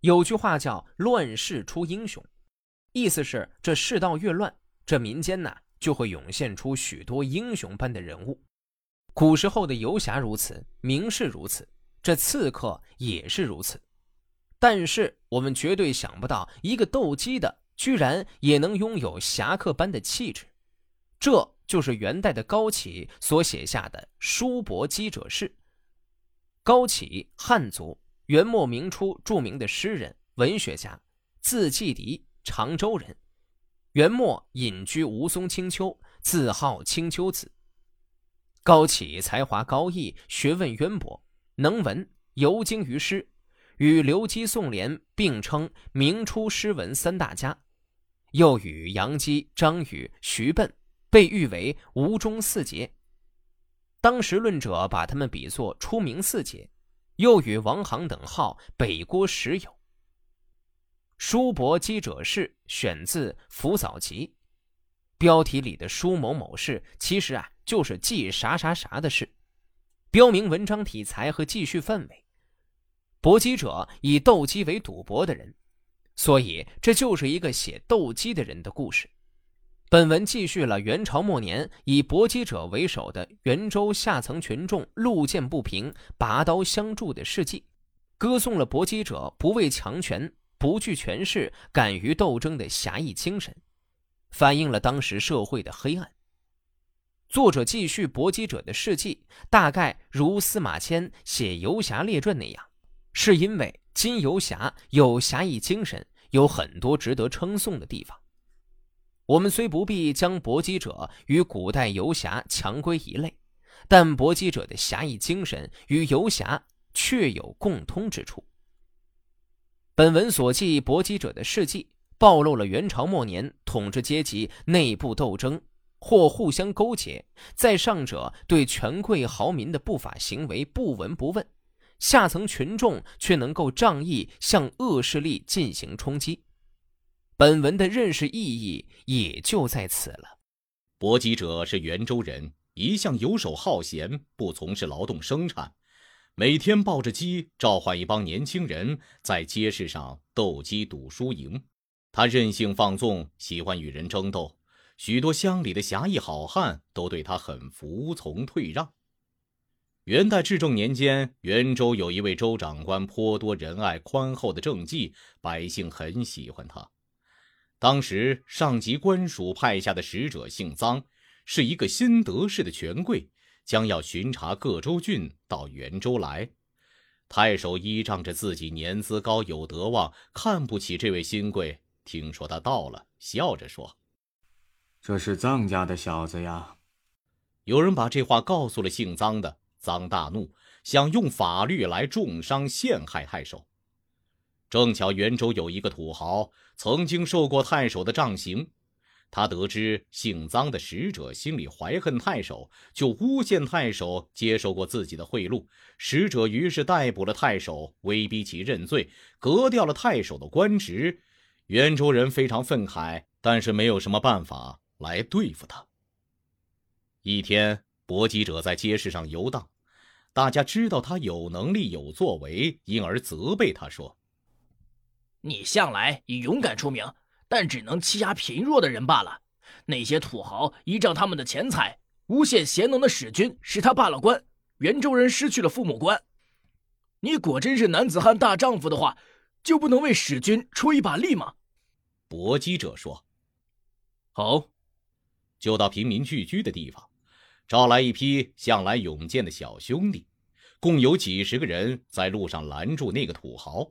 有句话叫“乱世出英雄”，意思是这世道越乱，这民间呢就会涌现出许多英雄般的人物。古时候的游侠如此，名士如此，这刺客也是如此。但是我们绝对想不到，一个斗鸡的居然也能拥有侠客般的气质。这就是元代的高启所写下的《书伯鸡者事》。高启，汉族。元末明初著名的诗人、文学家，字季迪，常州人。元末隐居吴淞青丘，自号青丘子。高启才华高逸，学问渊博，能文，尤精于诗，与刘基、宋濂并称明初诗文三大家。又与杨基、张宇、徐贲被誉为吴中四杰。当时论者把他们比作出名四杰。又与王行等号北郭时有。叔伯姬者事选自《扶藻集》，标题里的“叔某某事”其实啊就是记啥啥啥的事，标明文章题材和记叙氛围。搏击者以斗鸡为赌博的人，所以这就是一个写斗鸡的人的故事。本文记叙了元朝末年以搏击者为首的元州下层群众路见不平，拔刀相助的事迹，歌颂了搏击者不畏强权、不惧权势、敢于斗争的侠义精神，反映了当时社会的黑暗。作者记叙搏击者的事迹，大概如司马迁写游侠列传那样，是因为金游侠有侠义精神，有很多值得称颂的地方。我们虽不必将搏击者与古代游侠强归一类，但搏击者的侠义精神与游侠确有共通之处。本文所记搏击者的事迹，暴露了元朝末年统治阶级内部斗争或互相勾结，在上者对权贵豪民的不法行为不闻不问，下层群众却能够仗义向恶势力进行冲击。本文的认识意义也就在此了。搏击者是袁州人，一向游手好闲，不从事劳动生产，每天抱着鸡，召唤一帮年轻人在街市上斗鸡赌输赢。他任性放纵，喜欢与人争斗，许多乡里的侠义好汉都对他很服从退让。元代至正年间，袁州有一位州长官，颇多仁爱宽厚的政绩，百姓很喜欢他。当时上级官署派下的使者姓臧，是一个新得势的权贵，将要巡查各州郡到袁州来。太守依仗着自己年资高有德望，看不起这位新贵。听说他到了，笑着说：“这是臧家的小子呀。”有人把这话告诉了姓臧的，臧大怒，想用法律来重伤陷害太守。正巧袁州有一个土豪，曾经受过太守的杖刑。他得知姓臧的使者心里怀恨太守，就诬陷太守接受过自己的贿赂。使者于是逮捕了太守，威逼其认罪，革掉了太守的官职。袁州人非常愤慨，但是没有什么办法来对付他。一天，搏击者在街市上游荡，大家知道他有能力、有作为，因而责备他说。你向来以勇敢出名，但只能欺压贫弱的人罢了。那些土豪依仗他们的钱财，诬陷贤能的使君，使他罢了官，袁州人失去了父母官。你果真是男子汉大丈夫的话，就不能为使君出一把力吗？搏击者说：“好，就到平民聚居的地方，招来一批向来勇健的小兄弟，共有几十个人在路上拦住那个土豪。”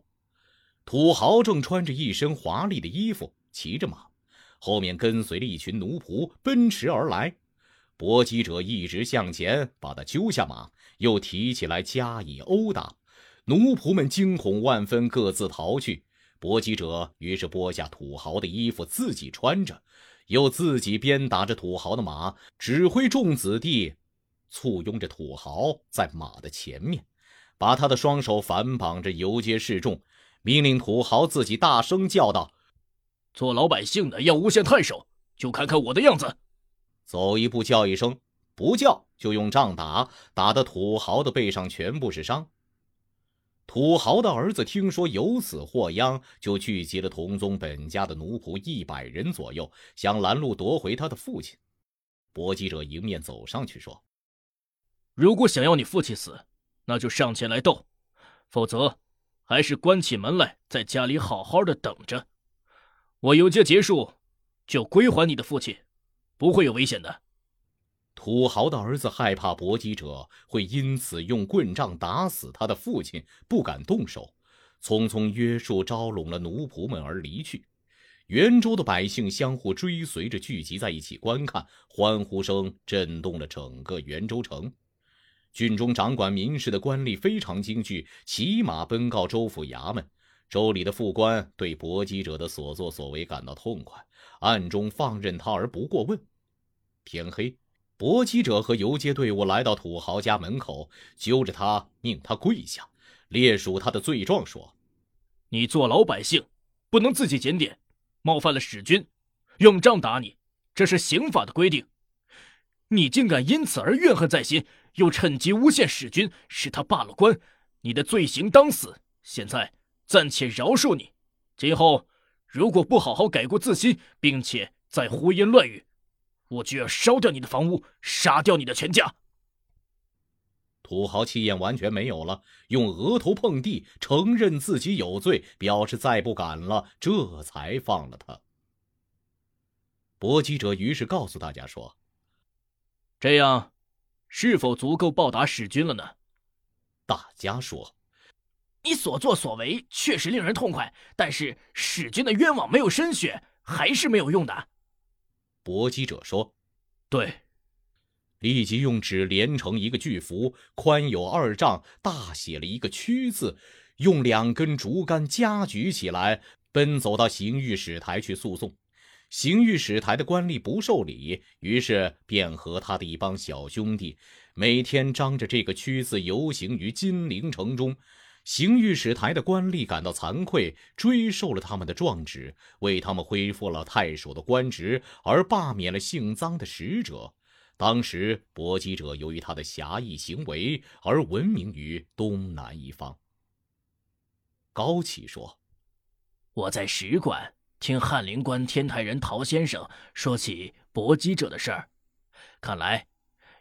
土豪正穿着一身华丽的衣服，骑着马，后面跟随着一群奴仆奔驰而来。搏击者一直向前，把他揪下马，又提起来加以殴打。奴仆们惊恐万分，各自逃去。搏击者于是剥下土豪的衣服，自己穿着，又自己鞭打着土豪的马，指挥众子弟簇拥着土豪在马的前面，把他的双手反绑着游街示众。命令土豪自己大声叫道：“做老百姓的要诬陷太守，就看看我的样子！走一步叫一声，不叫就用杖打，打的土豪的背上全部是伤。”土豪的儿子听说有此祸殃，就聚集了同宗本家的奴仆一百人左右，想拦路夺回他的父亲。搏击者迎面走上去说：“如果想要你父亲死，那就上前来斗；否则，还是关起门来，在家里好好的等着。我游街结束，就归还你的父亲，不会有危险的。”土豪的儿子害怕搏击者会因此用棍杖打死他的父亲，不敢动手，匆匆约束招拢了奴仆们而离去。元州的百姓相互追随着聚集在一起观看，欢呼声震动了整个元州城。郡中掌管民事的官吏非常惊惧，骑马奔告州府衙门。州里的副官对搏击者的所作所为感到痛快，暗中放任他而不过问。天黑。搏击者和游街队伍来到土豪家门口，揪着他，命他跪下，列数他的罪状，说：“你做老百姓，不能自己检点，冒犯了使君，用杖打你，这是刑法的规定。你竟敢因此而怨恨在心，又趁机诬陷使君，使他罢了官，你的罪行当死。现在暂且饶恕你，今后如果不好好改过自新，并且再胡言乱语。”我就要烧掉你的房屋，杀掉你的全家。土豪气焰完全没有了，用额头碰地，承认自己有罪，表示再不敢了，这才放了他。搏击者于是告诉大家说：“这样，是否足够报答使君了呢？”大家说：“你所作所为确实令人痛快，但是使君的冤枉没有深雪，还是没有用的。”搏击者说：“对。”立即用纸连成一个巨幅，宽有二丈，大写了一个“屈”字，用两根竹竿夹举起来，奔走到刑狱使台去诉讼。刑狱使台的官吏不受理，于是便和他的一帮小兄弟，每天张着这个“屈”字游行于金陵城中。刑狱使台的官吏感到惭愧，追授了他们的状纸，为他们恢复了太守的官职，而罢免了姓臧的使者。当时搏击者由于他的侠义行为而闻名于东南一方。高启说：“我在使馆听翰林官天台人陶先生说起搏击者的事儿，看来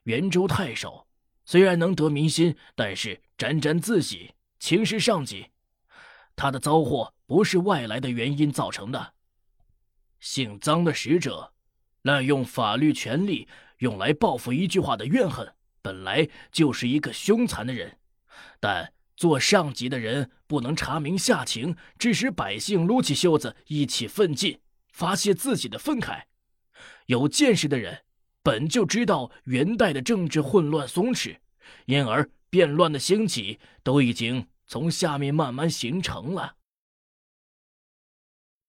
袁州太守虽然能得民心，但是沾沾自喜。”轻视上级，他的遭祸不是外来的原因造成的。姓臧的使者滥用法律权力，用来报复一句话的怨恨，本来就是一个凶残的人。但做上级的人不能查明下情，致使百姓撸起袖子一起奋进，发泄自己的愤慨。有见识的人本就知道元代的政治混乱松弛，因而变乱的兴起都已经。从下面慢慢形成了。